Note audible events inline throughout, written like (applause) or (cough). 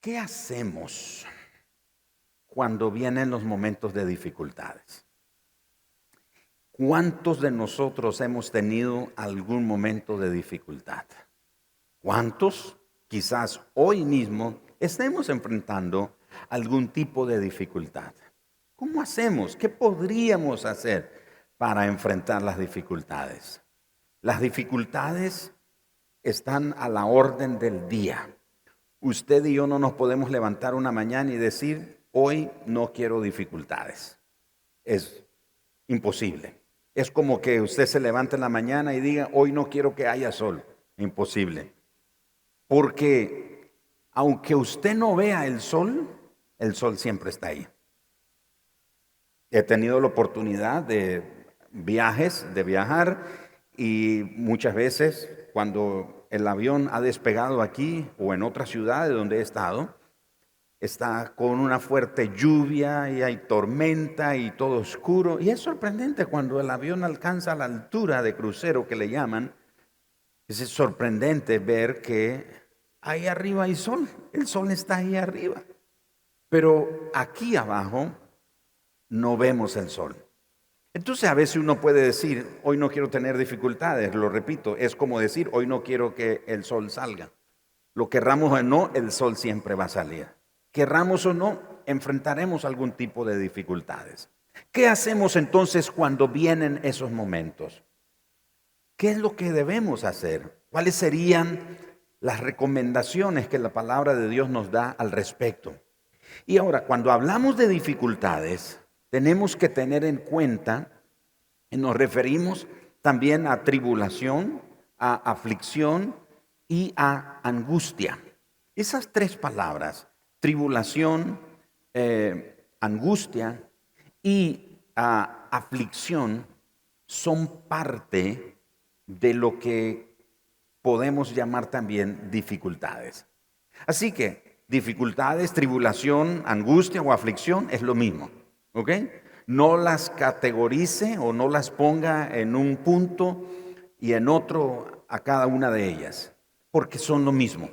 ¿Qué hacemos cuando vienen los momentos de dificultades? ¿Cuántos de nosotros hemos tenido algún momento de dificultad? ¿Cuántos quizás hoy mismo estemos enfrentando algún tipo de dificultad? ¿Cómo hacemos? ¿Qué podríamos hacer para enfrentar las dificultades? Las dificultades están a la orden del día. Usted y yo no nos podemos levantar una mañana y decir, hoy no quiero dificultades. Es imposible. Es como que usted se levante en la mañana y diga, hoy no quiero que haya sol. Imposible. Porque aunque usted no vea el sol, el sol siempre está ahí. He tenido la oportunidad de viajes, de viajar, y muchas veces cuando el avión ha despegado aquí o en otra ciudad de donde he estado, está con una fuerte lluvia y hay tormenta y todo oscuro. Y es sorprendente cuando el avión alcanza la altura de crucero que le llaman. Es sorprendente ver que ahí arriba hay sol, el sol está ahí arriba. Pero aquí abajo no vemos el sol. Entonces a veces uno puede decir, hoy no quiero tener dificultades, lo repito, es como decir, hoy no quiero que el sol salga. Lo querramos o no, el sol siempre va a salir. Querramos o no, enfrentaremos algún tipo de dificultades. ¿Qué hacemos entonces cuando vienen esos momentos? ¿Qué es lo que debemos hacer? ¿Cuáles serían las recomendaciones que la palabra de Dios nos da al respecto? Y ahora, cuando hablamos de dificultades, tenemos que tener en cuenta, y nos referimos también a tribulación, a aflicción y a angustia. Esas tres palabras, tribulación, eh, angustia y ah, aflicción, son parte de lo que podemos llamar también dificultades. Así que dificultades, tribulación, angustia o aflicción es lo mismo. ¿Ok? No las categorice o no las ponga en un punto y en otro a cada una de ellas, porque son lo mismo.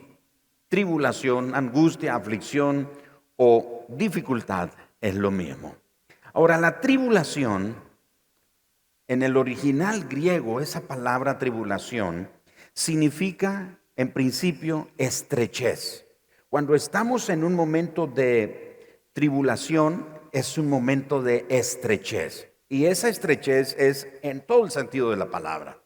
Tribulación, angustia, aflicción o dificultad es lo mismo. Ahora, la tribulación, en el original griego, esa palabra tribulación, significa en principio estrechez. Cuando estamos en un momento de tribulación, es un momento de estrechez. Y esa estrechez es en todo el sentido de la palabra.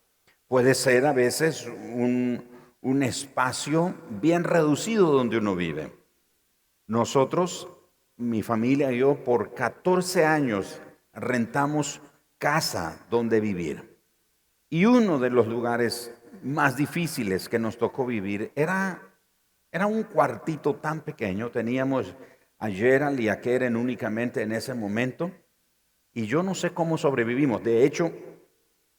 Puede ser a veces un, un espacio bien reducido donde uno vive. Nosotros, mi familia y yo, por 14 años rentamos casa donde vivir. Y uno de los lugares más difíciles que nos tocó vivir era, era un cuartito tan pequeño. Teníamos Gerald y a Keren únicamente en ese momento. Y yo no sé cómo sobrevivimos. De hecho,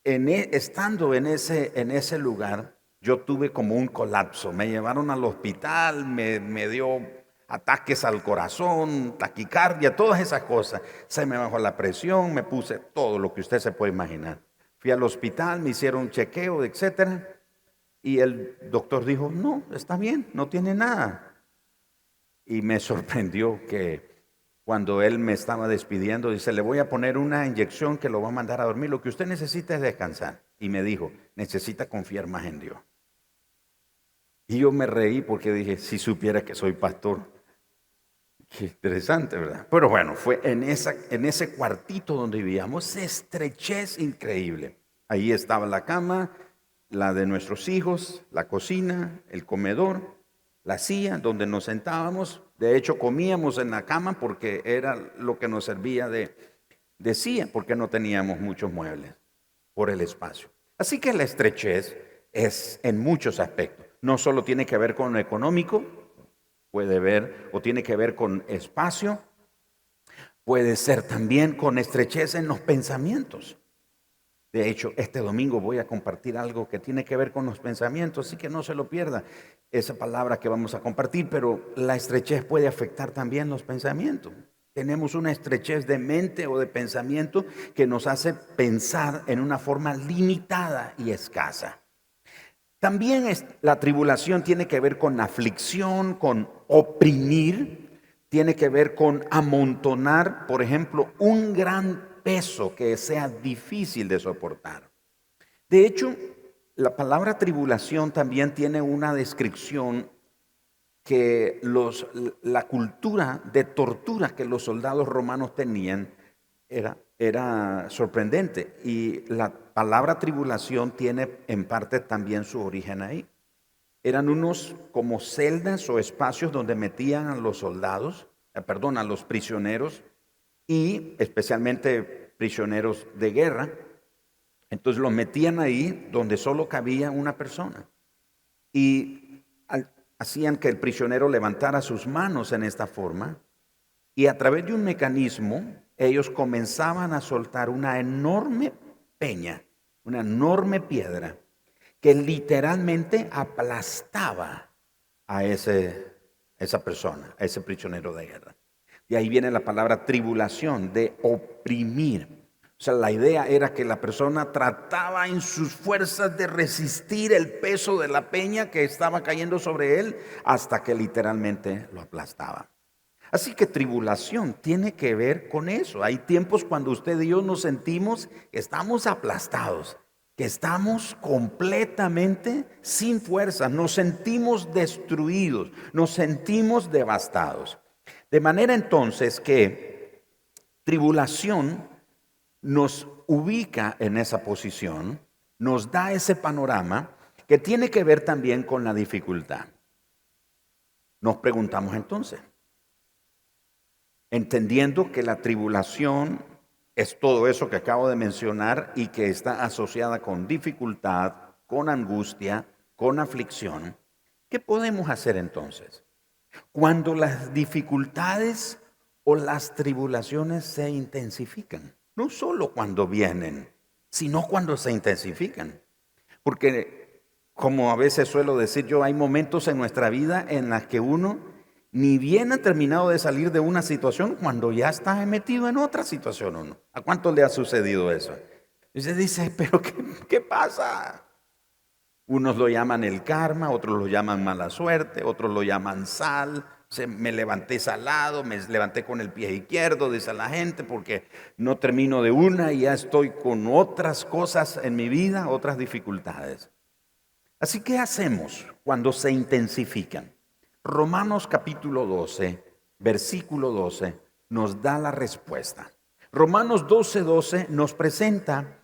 en, e, estando en ese, en ese lugar, yo tuve como un colapso. Me llevaron al hospital, me, me dio ataques al corazón, taquicardia, todas esas cosas. Se me bajó la presión, me puse todo lo que usted se puede imaginar. Fui al hospital, me hicieron un chequeo, etcétera. Y el doctor dijo, no, está bien, no tiene nada. Y me (laughs) sorprendió que cuando él me estaba despidiendo, dice, le voy a poner una inyección que lo va a mandar a dormir. Lo que usted necesita es descansar. Y me dijo, necesita confiar más en Dios. Y yo me reí porque dije, si supiera que soy pastor. Qué interesante, ¿verdad? Pero bueno, fue en, esa, en ese cuartito donde vivíamos, estrechez increíble. Ahí estaba la cama, la de nuestros hijos, la cocina, el comedor la silla donde nos sentábamos. De hecho, comíamos en la cama porque era lo que nos servía de, de silla, porque no teníamos muchos muebles por el espacio. Así que la estrechez es en muchos aspectos. No solo tiene que ver con lo económico, puede ver, o tiene que ver con espacio, puede ser también con estrechez en los pensamientos. De hecho, este domingo voy a compartir algo que tiene que ver con los pensamientos, así que no se lo pierda esa palabra que vamos a compartir, pero la estrechez puede afectar también los pensamientos. Tenemos una estrechez de mente o de pensamiento que nos hace pensar en una forma limitada y escasa. También la tribulación tiene que ver con aflicción, con oprimir, tiene que ver con amontonar, por ejemplo, un gran peso que sea difícil de soportar. De hecho, la palabra tribulación también tiene una descripción que la cultura de tortura que los soldados romanos tenían era, era sorprendente. Y la palabra tribulación tiene en parte también su origen ahí. Eran unos como celdas o espacios donde metían a los soldados, eh, perdón, a los prisioneros y especialmente prisioneros de guerra. Entonces los metían ahí donde solo cabía una persona. Y hacían que el prisionero levantara sus manos en esta forma y a través de un mecanismo ellos comenzaban a soltar una enorme peña, una enorme piedra que literalmente aplastaba a ese, esa persona, a ese prisionero de guerra. Y ahí viene la palabra tribulación, de oprimir. O sea, la idea era que la persona trataba en sus fuerzas de resistir el peso de la peña que estaba cayendo sobre él hasta que literalmente lo aplastaba. Así que tribulación tiene que ver con eso. Hay tiempos cuando usted y yo nos sentimos que estamos aplastados, que estamos completamente sin fuerza, nos sentimos destruidos, nos sentimos devastados. De manera entonces que tribulación nos ubica en esa posición, nos da ese panorama que tiene que ver también con la dificultad. Nos preguntamos entonces, entendiendo que la tribulación es todo eso que acabo de mencionar y que está asociada con dificultad, con angustia, con aflicción, ¿qué podemos hacer entonces? Cuando las dificultades o las tribulaciones se intensifican. No solo cuando vienen, sino cuando se intensifican. Porque, como a veces suelo decir yo, hay momentos en nuestra vida en las que uno ni bien ha terminado de salir de una situación cuando ya está metido en otra situación uno. ¿A cuánto le ha sucedido eso? Y se dice, pero ¿qué, qué pasa? Unos lo llaman el karma, otros lo llaman mala suerte, otros lo llaman sal, me levanté salado, me levanté con el pie izquierdo, dice la gente, porque no termino de una y ya estoy con otras cosas en mi vida, otras dificultades. Así que hacemos cuando se intensifican? Romanos capítulo 12, versículo 12, nos da la respuesta. Romanos 12, 12 nos presenta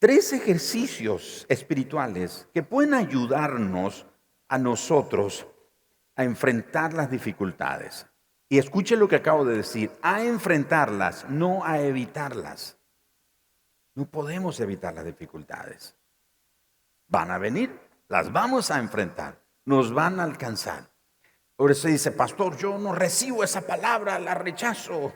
tres ejercicios espirituales que pueden ayudarnos a nosotros a enfrentar las dificultades. Y escuche lo que acabo de decir, a enfrentarlas, no a evitarlas. No podemos evitar las dificultades. Van a venir, las vamos a enfrentar, nos van a alcanzar. Por eso dice, pastor, yo no recibo esa palabra, la rechazo.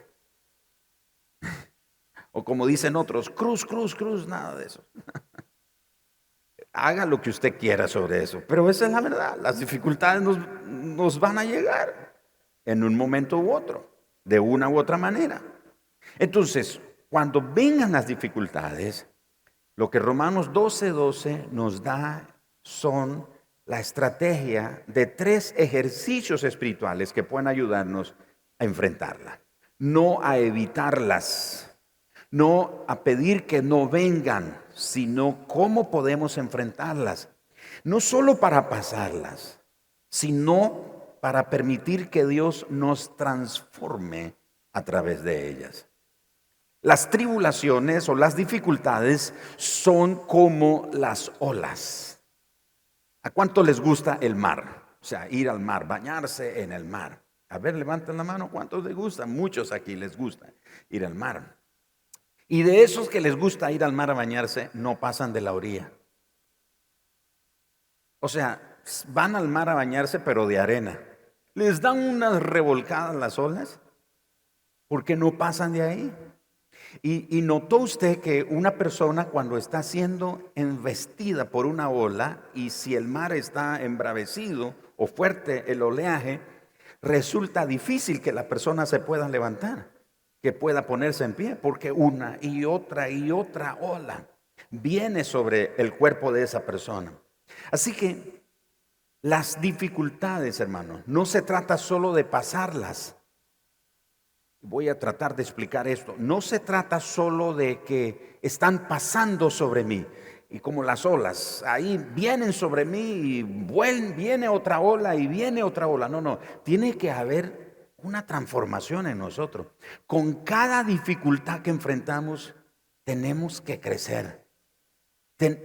O como dicen otros, cruz, cruz, cruz, nada de eso. (laughs) Haga lo que usted quiera sobre eso, pero esa es la verdad. Las dificultades nos, nos van a llegar en un momento u otro, de una u otra manera. Entonces, cuando vengan las dificultades, lo que Romanos 12:12 12 nos da son la estrategia de tres ejercicios espirituales que pueden ayudarnos a enfrentarla, no a evitarlas, no a pedir que no vengan, sino cómo podemos enfrentarlas, no solo para pasarlas, sino para permitir que Dios nos transforme a través de ellas. Las tribulaciones o las dificultades son como las olas. ¿A cuánto les gusta el mar? O sea, ir al mar, bañarse en el mar. A ver, levanten la mano, ¿cuántos les gusta? Muchos aquí les gusta ir al mar. Y de esos que les gusta ir al mar a bañarse, no pasan de la orilla. O sea, van al mar a bañarse, pero de arena. Les dan unas revolcadas las olas porque no pasan de ahí. Y, notó usted que una persona cuando está siendo embestida por una ola y si el mar está embravecido o fuerte el oleaje, resulta difícil que la persona se pueda levantar, que pueda ponerse en pie, porque una y otra y otra ola viene sobre el cuerpo de esa persona. Así que las dificultades, hermanos, no se trata solo de pasarlas. Voy a tratar de explicar esto. No se trata solo de que están pasando sobre mí y como las olas, ahí vienen sobre mí y viene otra ola y viene otra ola. No, no, tiene que haber una transformación en nosotros. Con cada dificultad que enfrentamos, tenemos que crecer.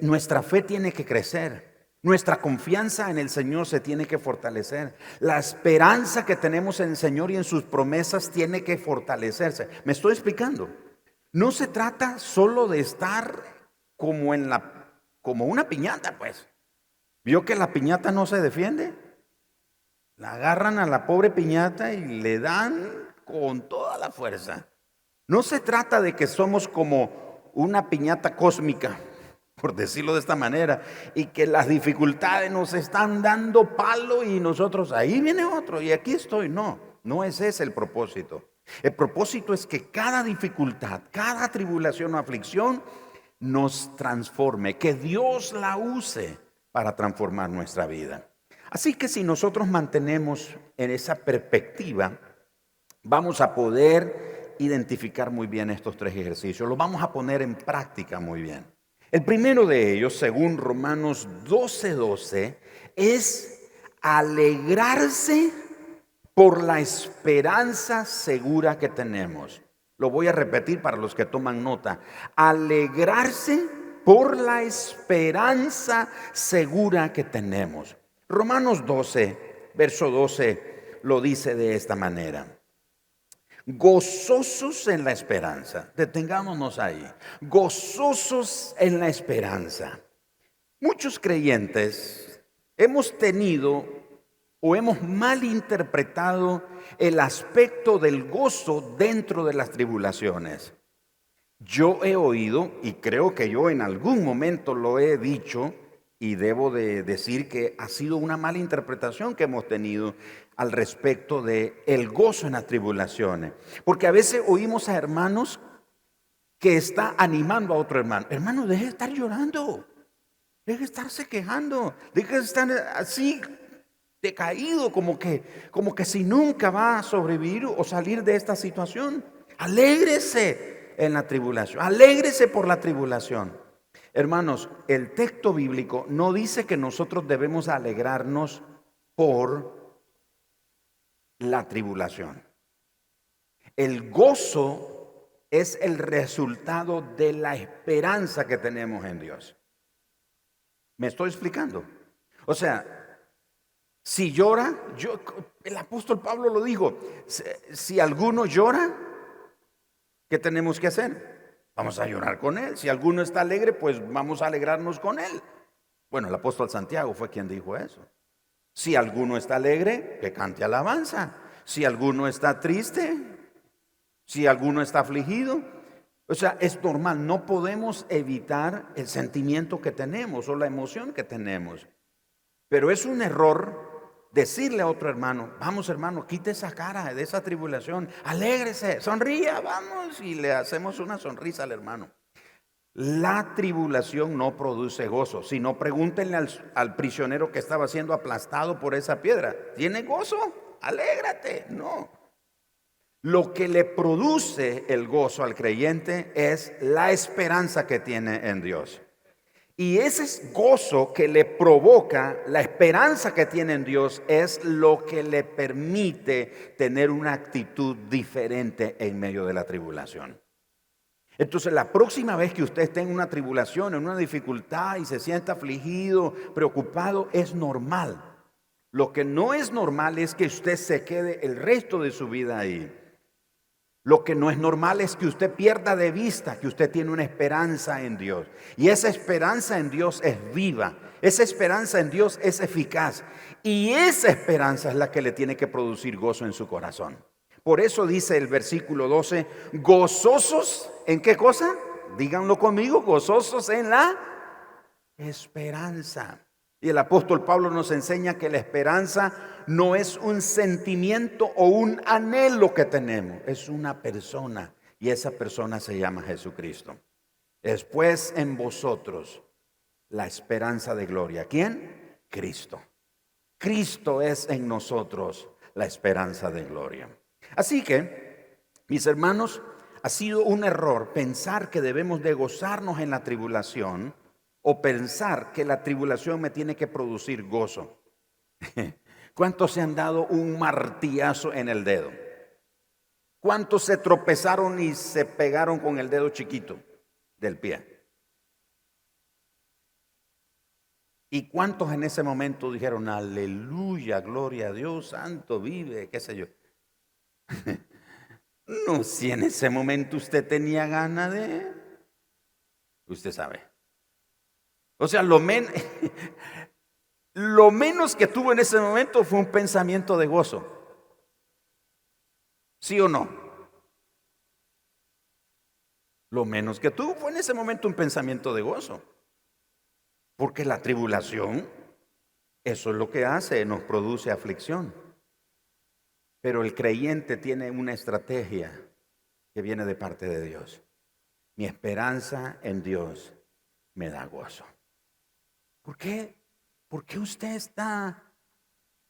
nuestra fe tiene que crecer. Nuestra confianza en el Señor se tiene que fortalecer. La esperanza que tenemos en el Señor y en sus promesas tiene que fortalecerse. ¿Me estoy explicando? No se trata solo de estar como en la como una piñata, pues. ¿Vio que la piñata no se defiende? La agarran a la pobre piñata y le dan con toda la fuerza. No se trata de que somos como una piñata cósmica, (laughs) por decirlo de esta manera, y que las dificultades nos están dando palo y nosotros ahí viene otro y aquí estoy. No, no es ese el propósito. El propósito es que cada dificultad, cada tribulación o aflicción nos transforme, que Dios la use para transformar nuestra vida. Así que si nosotros mantenemos en esa perspectiva, vamos a poder identificar muy bien estos tres ejercicios, los vamos a poner en práctica muy bien. El primero de ellos, según Romanos 12:12, 12, es alegrarse por la esperanza segura que tenemos. Lo voy a repetir para los que toman nota. Alegrarse por la esperanza segura que tenemos. Romanos 12, verso 12, lo dice de esta manera. Gozosos en la esperanza. Detengámonos ahí. Gozosos en la esperanza. Muchos creyentes hemos tenido o hemos malinterpretado el aspecto del gozo dentro de las tribulaciones. Yo he oído, y creo que yo en algún momento lo he dicho, y debo de decir que ha sido una mala interpretación que hemos tenido al respecto de el gozo en las tribulaciones. Porque a veces oímos a hermanos que está animando a otro hermano. Hermano, deje de estar llorando. Deje de estarse quejando. Deje de estar así decaído, como que, como que si nunca va a sobrevivir o salir de esta situación. Alégrese en la tribulación, alégrese por la tribulación. Hermanos, el texto bíblico no dice que nosotros debemos alegrarnos por la tribulación. El gozo es el resultado de la esperanza que tenemos en Dios. ¿Me estoy explicando? O sea, si llora, yo, el apóstol Pablo lo dijo, si, alguno llora, ¿qué tenemos que hacer? Vamos a llorar con él. Si alguno está alegre, pues vamos a alegrarnos con él. Bueno, el apóstol Santiago fue quien dijo eso. Si alguno está alegre, que cante alabanza. Si alguno está triste, si alguno está afligido. O sea, es normal, no podemos evitar el sentimiento que tenemos o la emoción que tenemos. Pero es un error decirle a otro hermano, vamos hermano, quite esa cara de esa tribulación, alégrese, sonría, vamos, y le hacemos una sonrisa al hermano. La tribulación no produce gozo, sino pregúntenle al, al prisionero que estaba siendo aplastado por esa piedra, ¿tiene gozo? Alégrate, no. Lo que le produce el gozo al creyente es la esperanza que tiene en Dios. Y ese gozo que le provoca, la esperanza que tiene en Dios, es lo que le permite tener una actitud diferente en medio de la tribulación. Entonces, la próxima vez que usted esté en una tribulación, en una dificultad y se sienta afligido, preocupado, es normal. Lo que no es normal es que usted se quede el resto de su vida ahí. Lo que no es normal es que usted pierda de vista que usted tiene una esperanza en Dios. Y esa esperanza en Dios es viva. Esa esperanza en Dios es eficaz. Y esa esperanza es la que le tiene que producir gozo en su corazón. Por eso dice el versículo 12, gozosos en qué cosa? Díganlo conmigo, gozosos en la esperanza. Y el apóstol Pablo nos enseña que la esperanza no es un sentimiento o un anhelo que tenemos, es una persona y esa persona se llama Jesucristo. Después en vosotros, la esperanza de gloria. ¿Quién? Cristo. Cristo es en nosotros la esperanza de gloria. Así que, mis hermanos, ha sido un error pensar que debemos de gozarnos en la tribulación o pensar que la tribulación me tiene que producir gozo. (laughs) ¿Cuántos se han dado un martillazo en el dedo? ¿Cuántos se tropezaron y se pegaron con el dedo chiquito del pie? ¿Y cuántos en ese momento dijeron, aleluya, gloria a Dios, santo vive, qué sé yo? (laughs) no, si en ese momento usted tenía gana de... Usted sabe. O sea, (laughs) lo, menos que tuvo en ese momento fue un pensamiento de gozo. ¿Sí o no? Lo menos que tuvo fue en ese momento un pensamiento de gozo. Porque la tribulación, eso es lo que hace, nos produce aflicción. Pero el creyente tiene una estrategia que viene de parte de Dios. Mi esperanza en Dios me da gozo. ¿Por qué? ¿Por qué usted está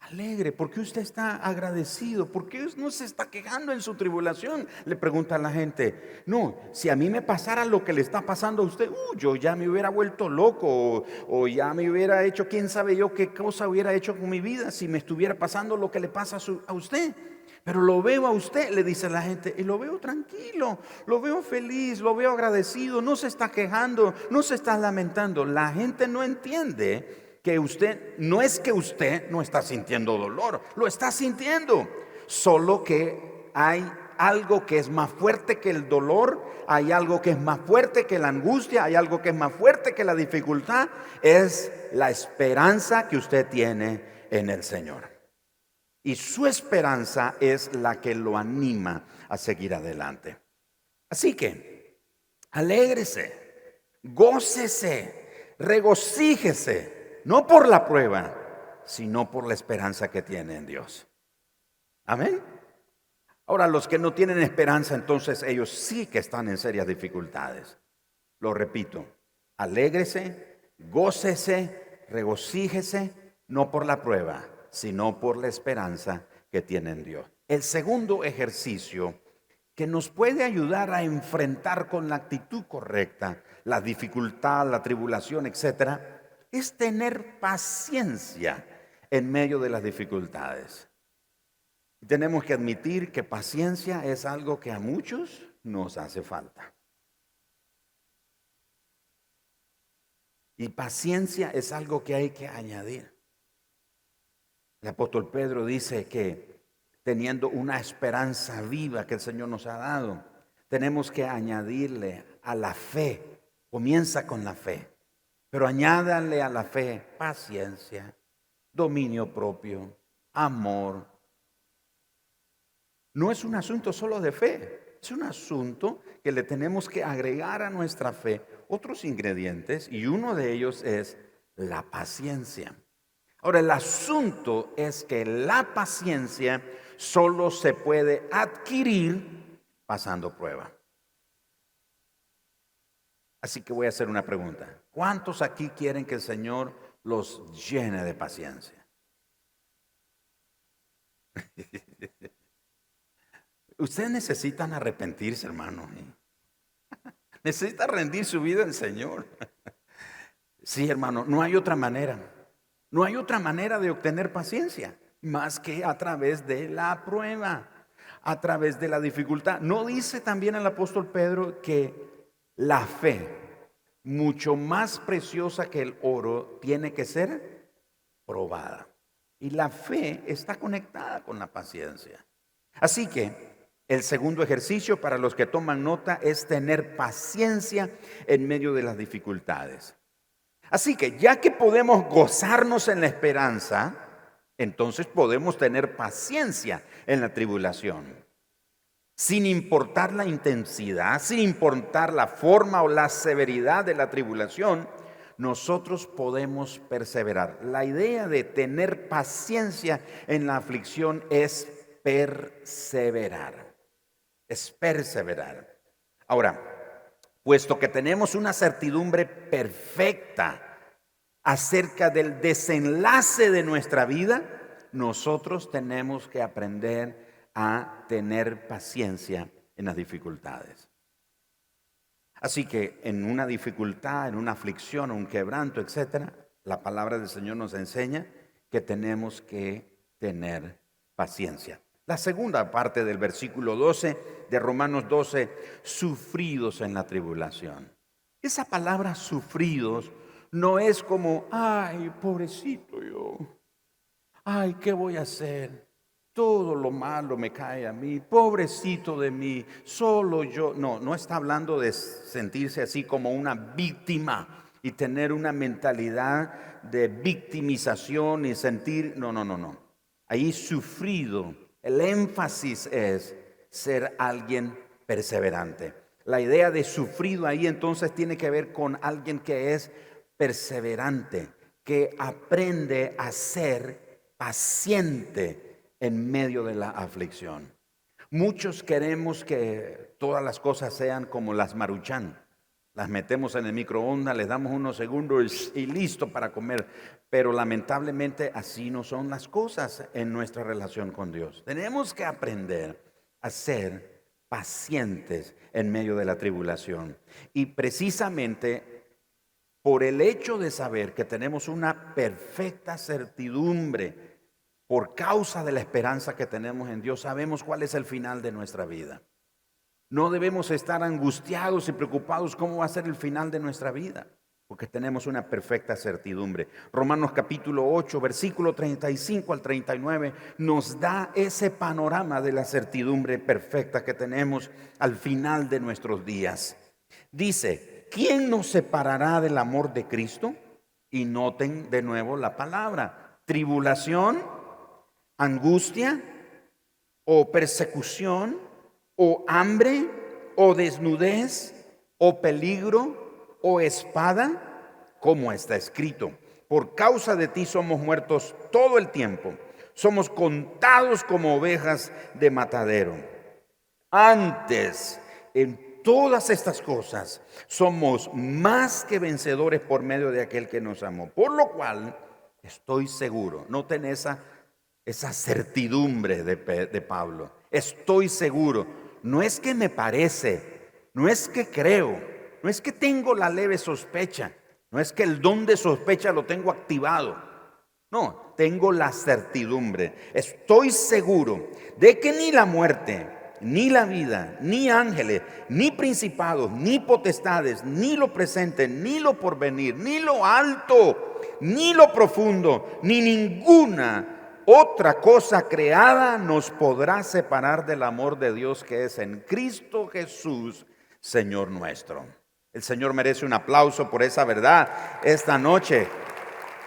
alegre? ¿Por qué usted está agradecido? ¿Por qué no se está quejando en su tribulación? Le pregunta a la gente. No, si a mí me pasara lo que le está pasando a usted, uh, yo ya me hubiera vuelto loco o, ya me hubiera hecho, quién sabe yo qué cosa hubiera hecho con mi vida si me estuviera pasando lo que le pasa a, a usted. Pero lo veo a usted, le dice la gente, y lo veo tranquilo, lo veo feliz, lo veo agradecido, no se está quejando, no se está lamentando. La gente no entiende que usted, no es que usted no está sintiendo dolor, lo está sintiendo, solo que hay algo que es más fuerte que el dolor, hay algo que es más fuerte que la angustia, hay algo que es más fuerte que la dificultad, es la esperanza que usted tiene en el Señor. Y su esperanza es la que lo anima a seguir adelante. Así que, alégrese, gócese, regocíjese no por la prueba, sino por la esperanza que tiene en Dios. Amén. Ahora, los que no tienen esperanza, entonces ellos sí que están en serias dificultades. Lo repito, alégrese, gócese, regocíjese, no por la prueba, sino por la esperanza que tiene en Dios. El segundo ejercicio que nos puede ayudar a enfrentar con la actitud correcta la dificultad, la tribulación, etcétera, es tener paciencia en medio de las dificultades. Tenemos que admitir que paciencia es algo que a muchos nos hace falta. Y paciencia es algo que hay que añadir. El apóstol Pedro dice que teniendo una esperanza viva que el Señor nos ha dado, tenemos que añadirle a la fe. Comienza con la fe. Pero añádale a la fe paciencia, dominio propio, amor. No es un asunto solo de fe, es un asunto que le tenemos que agregar a nuestra fe otros ingredientes y uno de ellos es la paciencia. Ahora, el asunto es que la paciencia solo se puede adquirir pasando prueba. Así que voy a hacer una pregunta. ¿Cuántos aquí quieren que el Señor los llene de paciencia? (laughs) Ustedes necesitan arrepentirse, hermano. ¿eh? (laughs) Necesita rendir su vida al Señor. (laughs) Sí, hermano, no hay otra manera. No hay otra manera de obtener paciencia más que a través de la prueba, a través de la dificultad. ¿No dice también el apóstol Pedro que la fe mucho más preciosa que el oro, tiene que ser probada. Y la fe está conectada con la paciencia. Así que el segundo ejercicio para los que toman nota es tener paciencia en medio de las dificultades. Así que ya que podemos gozarnos en la esperanza, entonces podemos tener paciencia en la tribulación sin importar la intensidad, sin importar la forma o la severidad de la tribulación, nosotros podemos perseverar. La idea de tener paciencia en la aflicción es perseverar. Es perseverar. Ahora, puesto que tenemos una certidumbre perfecta acerca del desenlace de nuestra vida, nosotros tenemos que aprender a tener paciencia en las dificultades. Así que en una dificultad, en una aflicción, un quebranto, etcétera, la palabra del Señor nos enseña que tenemos que tener paciencia. La segunda parte del versículo 12 de Romanos 12, sufridos en la tribulación. Esa palabra sufridos no es como, ay, pobrecito yo, ay, ¿qué voy a hacer? Todo lo malo me cae a mí, pobrecito de mí, solo yo. No, no está hablando de sentirse así como una víctima y tener una mentalidad de victimización y sentir, no, no, no, no. Ahí sufrido, el énfasis es ser alguien perseverante. La idea de sufrido ahí entonces tiene que ver con alguien que es perseverante, que aprende a ser paciente en medio de la aflicción. Muchos queremos que todas las cosas sean como las maruchan. Las metemos en el microondas, les damos unos segundos y listo para comer. Pero lamentablemente así no son las cosas en nuestra relación con Dios. Tenemos que aprender a ser pacientes en medio de la tribulación. Y precisamente por el hecho de saber que tenemos una perfecta certidumbre por causa de la esperanza que tenemos en Dios, sabemos cuál es el final de nuestra vida. No debemos estar angustiados y preocupados cómo va a ser el final de nuestra vida, porque tenemos una perfecta certidumbre. Romanos capítulo 8, versículo 35 al 39 nos da ese panorama de la certidumbre perfecta que tenemos al final de nuestros días. Dice, ¿quién nos separará del amor de Cristo? Y noten de nuevo la palabra, tribulación, angustia o persecución o hambre, o desnudez, o peligro, o espada, como está escrito. Por causa de ti somos muertos todo el tiempo. Somos contados como ovejas de matadero. Antes, en todas estas cosas, somos más que vencedores por medio de aquel que nos amó. Por lo cual, estoy seguro, noten esa, esa certidumbre de, de Pablo. Estoy seguro no es que me parece, no es que creo, no es que tengo la leve sospecha, no es que el don de sospecha lo tengo activado. No, tengo la certidumbre. Estoy seguro de que ni la muerte, ni la vida, ni ángeles, ni principados, ni potestades, ni lo presente, ni lo porvenir, ni lo alto, ni lo profundo, ni ninguna otra cosa creada nos podrá separar del amor de Dios que es en Cristo Jesús, Señor nuestro. El Señor merece un aplauso por esa verdad esta noche.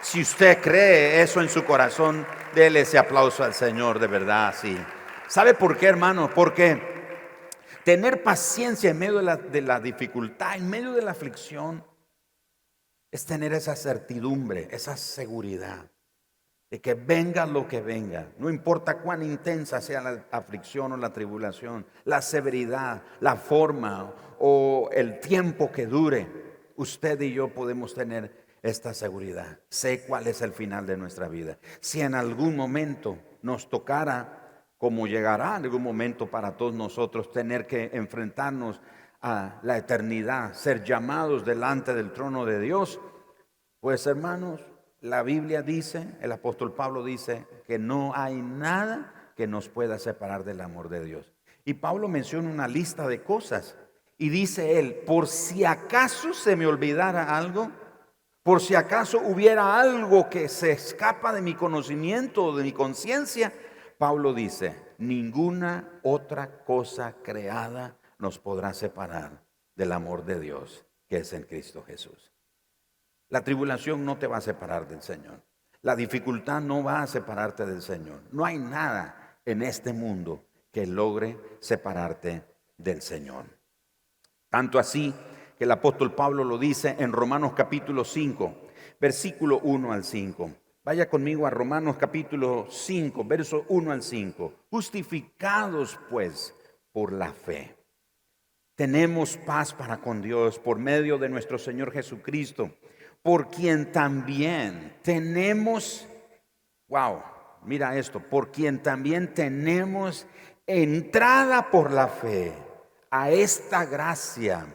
Si usted cree eso en su corazón, déle ese aplauso al Señor de verdad, sí. ¿Sabe por qué, hermano? Porque tener paciencia en medio de la, de la dificultad, en medio de la aflicción, es tener esa certidumbre, esa seguridad de que venga lo que venga, no importa cuán intensa sea la aflicción o la tribulación, la severidad, la forma o el tiempo que dure, usted y yo podemos tener esta seguridad. Sé cuál es el final de nuestra vida. Si en algún momento nos tocara, como llegará en algún momento para todos nosotros, tener que enfrentarnos a la eternidad, ser llamados delante del trono de Dios, pues hermanos, la Biblia dice, el apóstol Pablo dice, que no hay nada que nos pueda separar del amor de Dios. Y Pablo menciona una lista de cosas y dice él, por si acaso se me olvidara algo, por si acaso hubiera algo que se escapa de mi conocimiento o de mi conciencia, Pablo dice, ninguna otra cosa creada nos podrá separar del amor de Dios que es en Cristo Jesús. La tribulación no te va a separar del Señor. La dificultad no va a separarte del Señor. No hay nada en este mundo que logre separarte del Señor. Tanto así que el apóstol Pablo lo dice en Romanos capítulo 5, versículo 1 al 5. Vaya conmigo a Romanos capítulo 5, verso 1 al 5. Justificados pues por la fe. Tenemos paz para con Dios por medio de nuestro Señor Jesucristo por quien también tenemos, wow, mira esto, por quien también tenemos entrada por la fe a esta gracia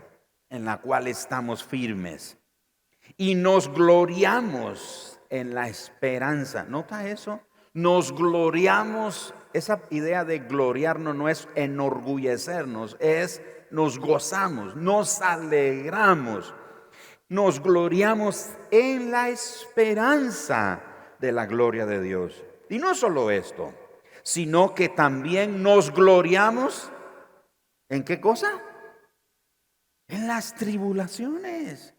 en la cual estamos firmes y nos gloriamos en la esperanza. ¿Nota eso? Nos gloriamos, esa idea de gloriarnos no es enorgullecernos, es nos gozamos, nos alegramos, nos gloriamos en la esperanza de la gloria de Dios. Y no solo esto, sino que también nos gloriamos en qué cosa? En las tribulaciones.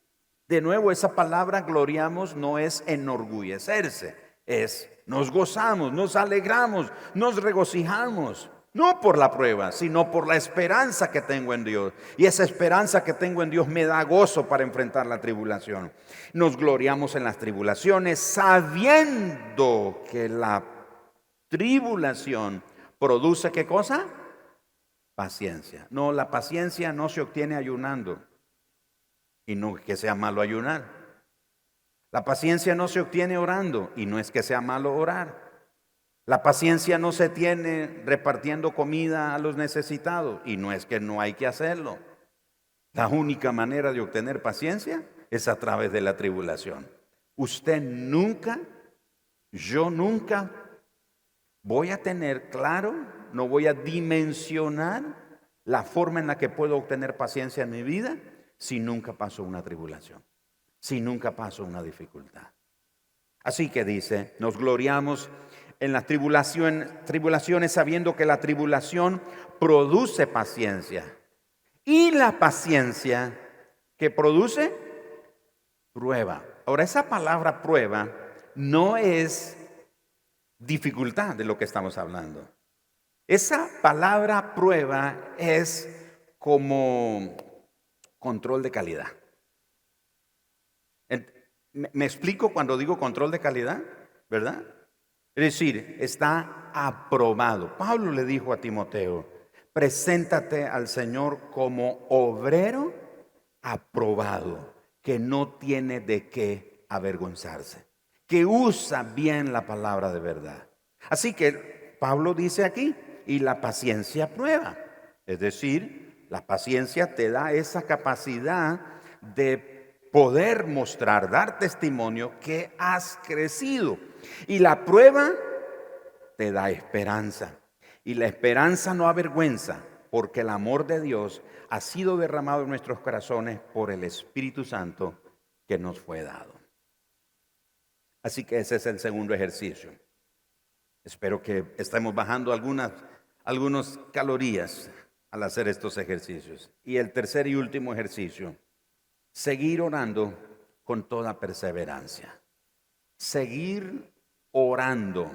De nuevo, esa palabra gloriamos no es enorgullecerse, es nos gozamos, nos alegramos, nos regocijamos. No por la prueba, sino por la esperanza que tengo en Dios. Y esa esperanza que tengo en Dios me da gozo para enfrentar la tribulación. Nos gloriamos en las tribulaciones sabiendo que la tribulación produce qué cosa? Paciencia. No, la paciencia no se obtiene ayunando. Y no que sea malo ayunar. La paciencia no se obtiene orando. Y no es que sea malo orar. La paciencia no se tiene repartiendo comida a los necesitados. Y no es que no hay que hacerlo. La única manera de obtener paciencia es a través de la tribulación. Usted nunca, yo nunca voy a tener claro, no voy a dimensionar la forma en la que puedo obtener paciencia en mi vida si nunca paso una tribulación, si nunca paso una dificultad. Así que dice, nos gloriamos en las tribulaciones sabiendo que la tribulación produce paciencia. Y la paciencia que produce prueba. Ahora, esa palabra prueba no es dificultad de lo que estamos hablando. Esa palabra prueba es como control de calidad. ¿Me explico cuando digo control de calidad? ¿Verdad? Es decir, está aprobado. Pablo le dijo a Timoteo, preséntate al Señor como obrero aprobado, que no tiene de qué avergonzarse, que usa bien la palabra de verdad. Así que Pablo dice aquí, y la paciencia prueba. Es decir, la paciencia te da esa capacidad de poder mostrar, dar testimonio que has crecido. Y la prueba te da esperanza. Y la esperanza no avergüenza, porque el amor de Dios ha sido derramado en nuestros corazones por el Espíritu Santo que nos fue dado. Así que ese es el segundo ejercicio. Espero que estemos bajando algunas, algunas calorías al hacer estos ejercicios. Y el tercer y último ejercicio, seguir orando con toda perseverancia. Seguir orando.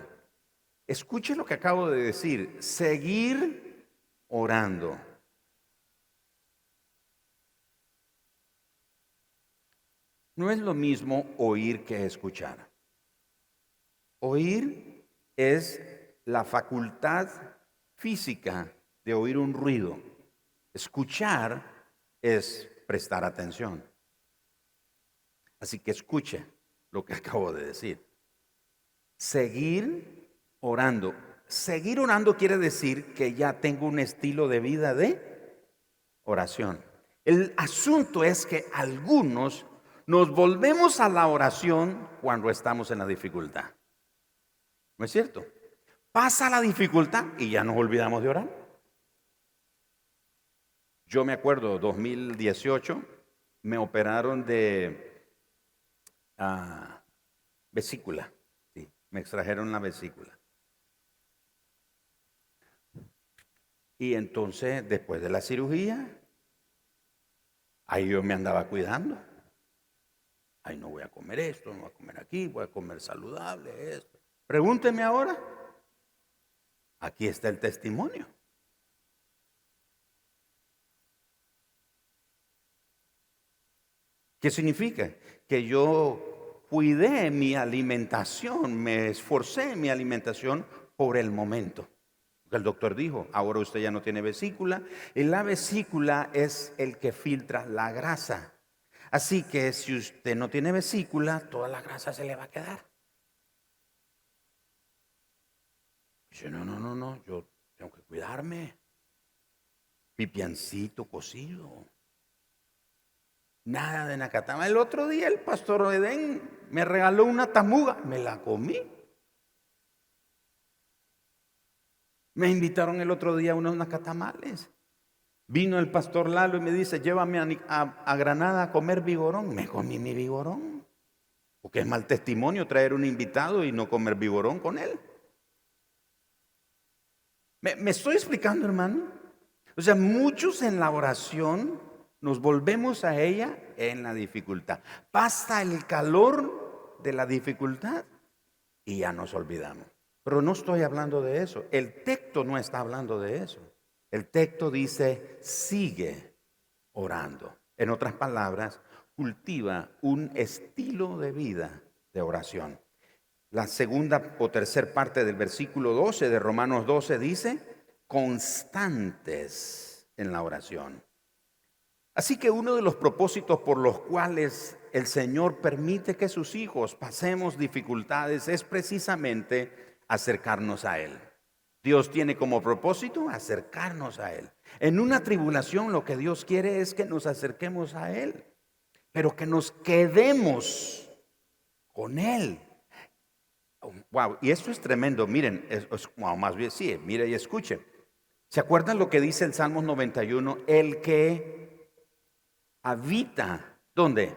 Escuche lo que acabo de decir, seguir orando. No es lo mismo oír que escuchar. Oír es la facultad física de oír un ruido. Escuchar es prestar atención. Así que escuche lo que (laughs) acabo de decir. Seguir orando. Seguir orando quiere decir que ya tengo un estilo de vida de oración. El asunto es que algunos nos volvemos a la oración cuando estamos en la dificultad. ¿No es cierto? Pasa la dificultad y ya nos olvidamos de orar. Yo me acuerdo, 2018, me operaron de ah, vesícula. Sí, me extrajeron la vesícula. Y entonces, después de la cirugía, ahí yo me andaba cuidando. Ay, no voy a comer esto, no voy a comer aquí, voy a comer saludable, esto. Pregúnteme ahora. Aquí está el testimonio. ¿Qué significa? Que yo cuidé mi alimentación, me esforcé en mi alimentación por el momento. El doctor dijo, ahora usted ya no tiene vesícula. Y la vesícula es el que filtra la grasa. Así que si usted no tiene vesícula, toda la grasa se le va a quedar. Dice, no, no, no, no, yo tengo que cuidarme. Mi piancito cocido. Nada de nacatama. El otro día el pastor Edén me regaló una tamuga, me la comí. Me invitaron el otro día a unos nacatamales. Vino el pastor Lalo y me dice, llévame a, Granada a comer vigorón. Me comí mi vigorón. Porque es mal testimonio traer un invitado y no comer vigorón con él. ¿Me, estoy explicando, hermano? O sea, muchos en la oración nos volvemos a ella en la dificultad. Pasa el calor de la dificultad y ya nos olvidamos. Pero no estoy hablando de eso. El texto no está hablando de eso. El texto dice, sigue orando. En otras palabras, cultiva un estilo de vida de oración. La segunda o tercera parte del versículo 12 de Romanos 12 dice, constantes en la oración. Así que uno de los propósitos por los cuales el Señor permite que sus hijos pasemos dificultades es precisamente acercarnos a Él. Dios tiene como propósito acercarnos a Él. En una tribulación lo que Dios quiere es que nos acerquemos a Él, pero que nos quedemos con Él. Wow, y esto es tremendo. Miren, más bien sí, mire y escuche. ¿Se acuerdan lo que dice el Salmo 91? El que habita, ¿dónde?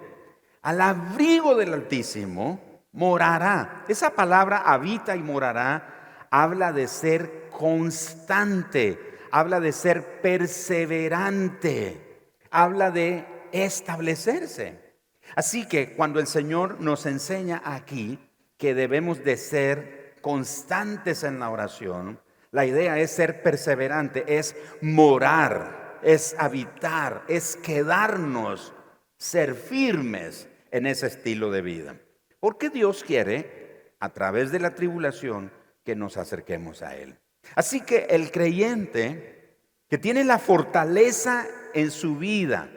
Al abrigo del Altísimo morará. Esa palabra habita y morará habla de ser constante, habla de ser perseverante, habla de establecerse. Así que cuando el Señor nos enseña aquí que debemos de ser constantes en la oración, la idea es ser perseverante, es morar es habitar, es quedarnos, ser firmes en ese estilo de vida. Porque Dios quiere, a través de la tribulación, que nos acerquemos a Él. Así que el creyente que tiene la fortaleza en su vida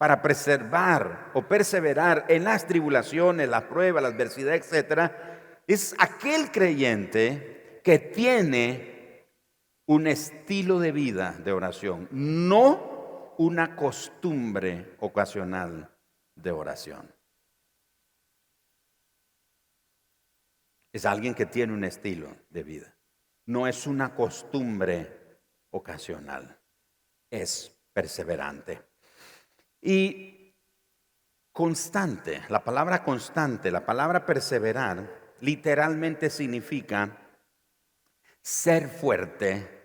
para preservar o perseverar en las tribulaciones, las pruebas, la adversidad, etc., es aquel creyente que tiene un estilo de vida de oración, no una costumbre ocasional de oración. Es alguien que tiene un estilo de vida. No es una costumbre ocasional. Es perseverante. Y constante, la palabra constante, la palabra perseverar, literalmente significa ser fuerte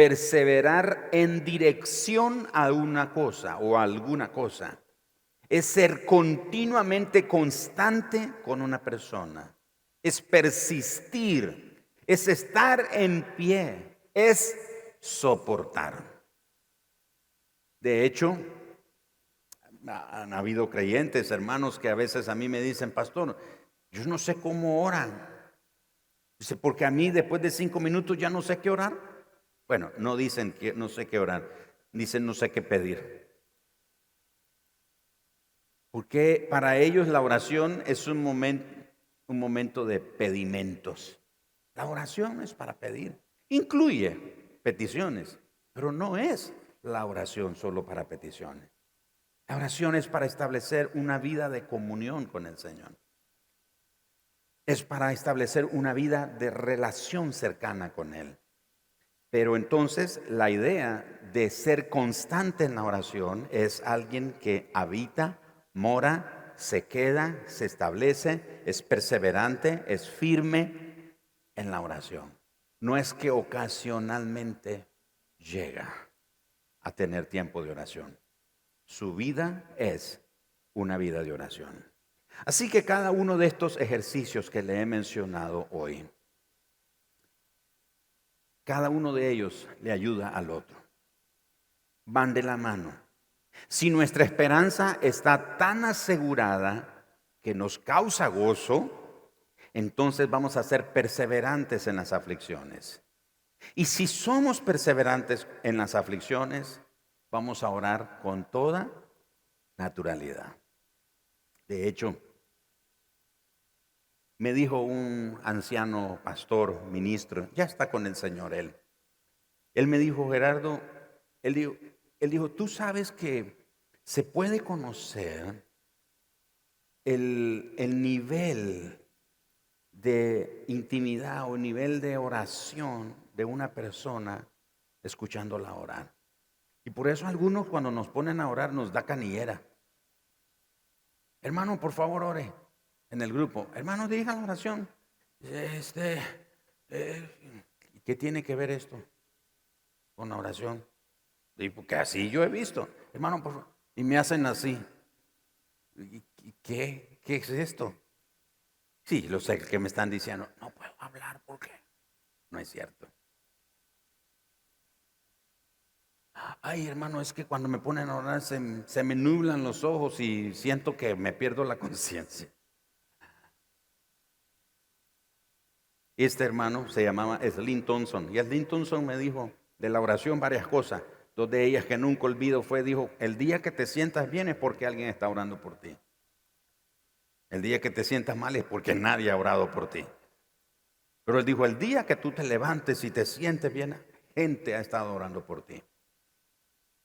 perseverar en dirección a una cosa o a alguna cosa. Es ser continuamente constante con una persona. Es persistir. Es estar en pie. Es soportar. De hecho, han habido creyentes, hermanos, que a veces a mí me dicen, pastor, yo no sé cómo oran. Dice, porque a mí después de cinco minutos ya no sé qué orar. Bueno, no dicen que no sé qué orar, dicen no sé qué pedir. Porque para ellos la oración es un un momento de pedimentos. La oración es para pedir. Incluye peticiones, pero no es la oración solo para peticiones. La oración es para establecer una vida de comunión con el Señor. Es para establecer una vida de relación cercana con Él. Pero entonces la idea de ser constante en la oración es alguien que habita, mora, se queda, se establece, es perseverante, es firme en la oración. No es que ocasionalmente llega a tener tiempo de oración. Su vida es una vida de oración. Así que cada uno de estos ejercicios que le he mencionado hoy, cada uno de ellos le ayuda al otro. Van de la mano. Si nuestra esperanza está tan asegurada que nos causa gozo, entonces vamos a ser perseverantes en las aflicciones. Y si somos perseverantes en las aflicciones, vamos a orar con toda naturalidad. De hecho, me dijo un anciano pastor, ministro, ya está con el Señor él. Él me dijo, Gerardo, él dijo, él dijo tú sabes que se puede conocer el, el nivel de intimidad o nivel de oración de una persona escuchándola orar. Y por eso algunos cuando nos ponen a orar nos da canillera. Hermano, por favor, ore en el grupo, hermano, diga la oración. Este, eh, ¿Qué tiene que ver esto con la oración? Y porque así yo he visto, hermano, por favor. Y me hacen así. ¿Qué, ¿Qué es esto? Sí, lo sé que me están diciendo, no puedo hablar, ¿por qué? No es cierto. Ay, hermano, es que cuando me ponen a orar se, se me nublan los ojos y siento que me pierdo la (laughs) conciencia. Este hermano se llamaba Slin Thompson. Y Slin Thompson me dijo de la oración varias cosas. Dos de ellas que nunca olvido fue, dijo, el día que te sientas bien es porque alguien está orando por ti. El día que te sientas mal es porque nadie ha orado por ti. Pero él dijo, el día que tú te levantes y te sientes bien, gente ha estado orando por ti.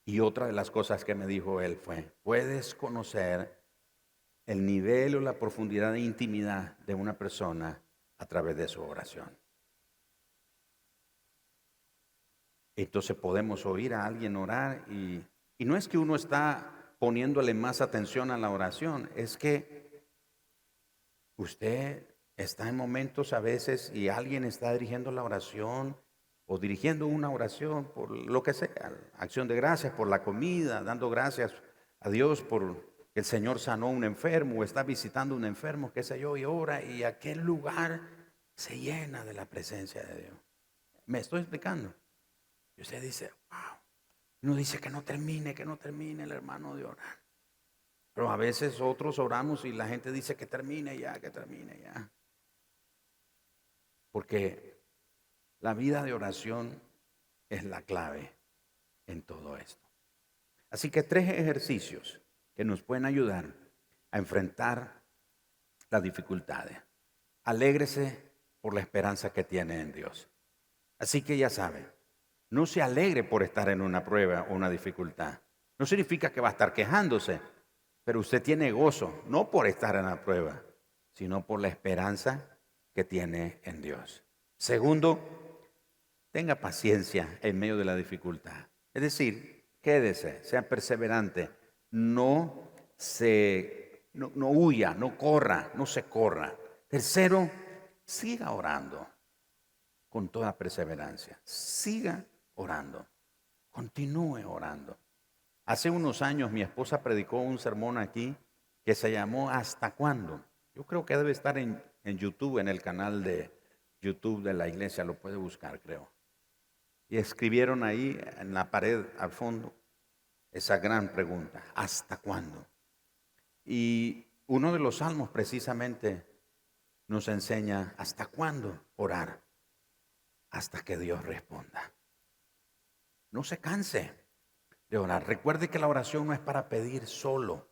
Y otra de las cosas que me dijo él fue, puedes conocer el nivel o la profundidad de intimidad de una persona a través de su oración. Entonces podemos oír a alguien orar y, y no es que uno está poniéndole más atención a la oración, es que usted está en momentos a veces y alguien está dirigiendo la oración o dirigiendo una oración por lo que sea, acción de gracias por la comida, dando gracias a Dios por el Señor sanó a un enfermo, o está visitando a un enfermo, qué sé yo, y ora, y aquel lugar se llena de la presencia de Dios. ¿Me estoy explicando? Y usted dice, wow. Uno dice que no termine, que no termine el hermano de orar. Pero a veces otros oramos y la gente dice que termine ya, que termine ya. Porque la vida de oración es la clave en todo esto. Así que tres ejercicios que nos pueden ayudar a enfrentar las dificultades. Alégrese por la esperanza que tiene en Dios. Así que ya sabe, no se alegre por estar en una prueba o una dificultad. No significa que va a estar quejándose, pero usted tiene gozo, no por estar en la prueba, sino por la esperanza que tiene en Dios. Segundo, tenga paciencia en medio de la dificultad. Es decir, quédese, sea perseverante no se, no, huya, no corra, no se corra. Tercero, siga orando con toda perseverancia. Siga orando. Continúe orando. Hace unos años mi esposa predicó un sermón aquí que se llamó ¿Hasta cuándo? Yo creo que debe estar en, en YouTube, en el canal de YouTube de la iglesia, lo puede buscar, creo. Y escribieron ahí en la pared al fondo, esa gran pregunta, ¿hasta cuándo? Y uno de los salmos precisamente nos enseña hasta cuándo orar, hasta que Dios responda. No se canse de orar. Recuerde que la oración no es para pedir solo,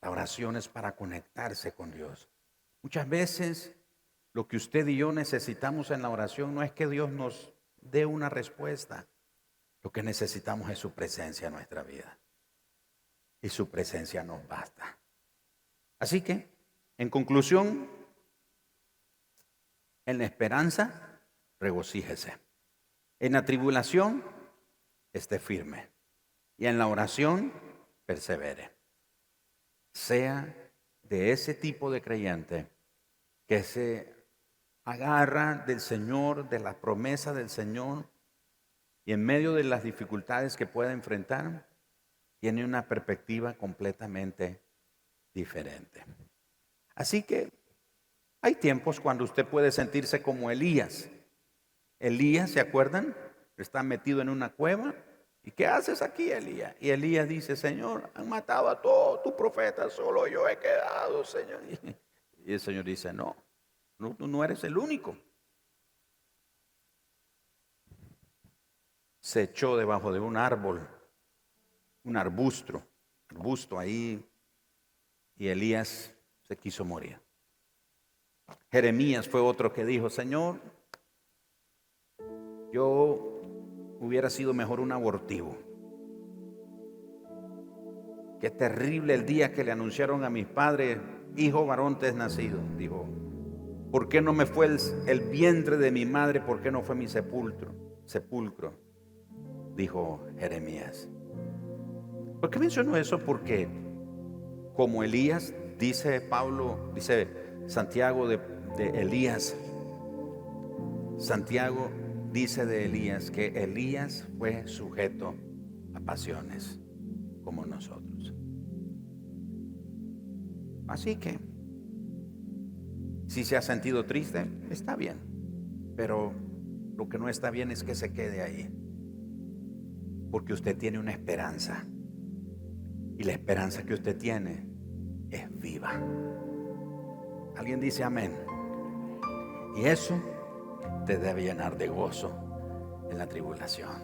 la oración es para conectarse con Dios. Muchas veces lo que usted y yo necesitamos en la oración no es que Dios nos dé una respuesta, lo que necesitamos es su presencia en nuestra vida. Y su presencia nos basta. Así que, en conclusión, en la esperanza, regocíjese. En la tribulación, esté firme. Y en la oración, persevere. Sea de ese tipo de creyente que se agarra del Señor, de la promesa del Señor, y en medio de las dificultades que pueda enfrentar, tiene una perspectiva completamente diferente. Así que hay tiempos cuando usted puede sentirse como Elías. Elías, ¿se acuerdan? Está metido en una cueva. ¿Y qué haces aquí, Elías? Y Elías dice, Señor, han matado a todos tus profetas, solo yo he quedado, Señor. (laughs) Y el Señor dice, no, no, tú no eres el único. se echó debajo de un árbol, un arbusto, busto ahí y Elías se quiso morir. Jeremías fue otro que dijo, Señor, yo hubiera sido mejor un abortivo. Qué terrible el día que le anunciaron a mis padres, hijo varón te es nacido, dijo. ¿Por qué no me fue el, vientre de mi madre? ¿Por qué no fue mi sepulcro? Sepulcro, dijo Jeremías. ¿Por qué menciono eso? Porque como Elías, dice Pablo, dice Santiago de, Elías, Santiago dice de Elías que Elías fue sujeto a pasiones como nosotros. Así que, si se ha sentido triste, está bien, pero lo que no está bien es que se quede ahí, porque usted tiene una esperanza. Y la esperanza que usted tiene es viva. Alguien dice amén. Y eso te debe llenar de gozo en la tribulación.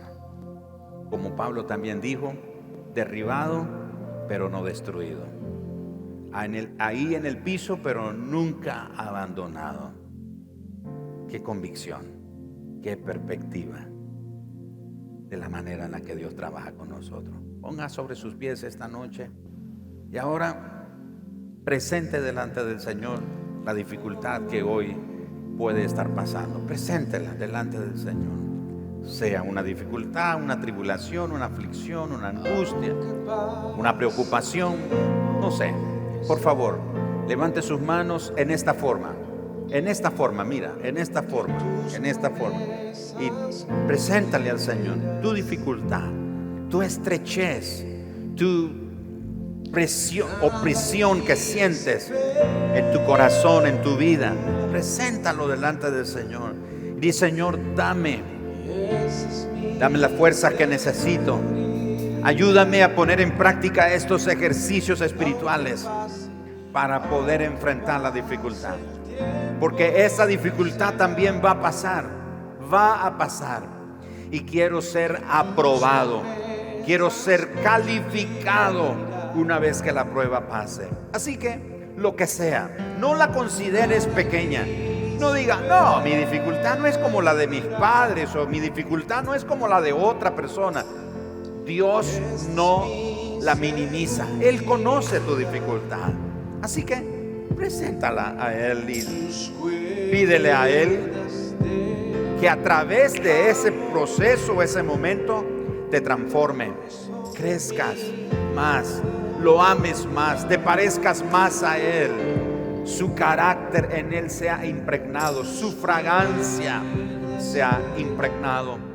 Como Pablo también dijo, derribado pero no destruido. Ahí en el piso pero nunca abandonado. Qué convicción, qué perspectiva de la manera en la que Dios trabaja con nosotros. Ponga sobre sus pies esta noche y ahora presente delante del Señor la dificultad que hoy puede estar pasando. Preséntela delante del Señor. Sea una dificultad, una tribulación, una aflicción, una angustia, una preocupación, no sé. Por favor, levante sus manos en esta forma. En esta forma, mira, en esta forma, en esta forma. Y preséntale al Señor tu dificultad, tu estrechez, tu presión, opresión que sientes en tu corazón, en tu vida. Preséntalo delante del Señor. Y Señor, dame, dame la fuerza que necesito. Ayúdame a poner en práctica estos ejercicios espirituales para poder enfrentar la dificultad. Porque esa dificultad también va a pasar, va a pasar. Y quiero ser aprobado, quiero ser calificado una vez que la prueba pase. Así que lo que sea, no la consideres pequeña. No diga, no, mi dificultad no es como la de mis padres o mi dificultad no es como la de otra persona. Dios no la minimiza. Él conoce tu dificultad. Así que preséntala a Él y pídele a Él que a través de ese proceso, ese momento, te transforme, crezcas más, lo ames más, te parezcas más a Él, su carácter en Él sea impregnado, su fragancia sea impregnado.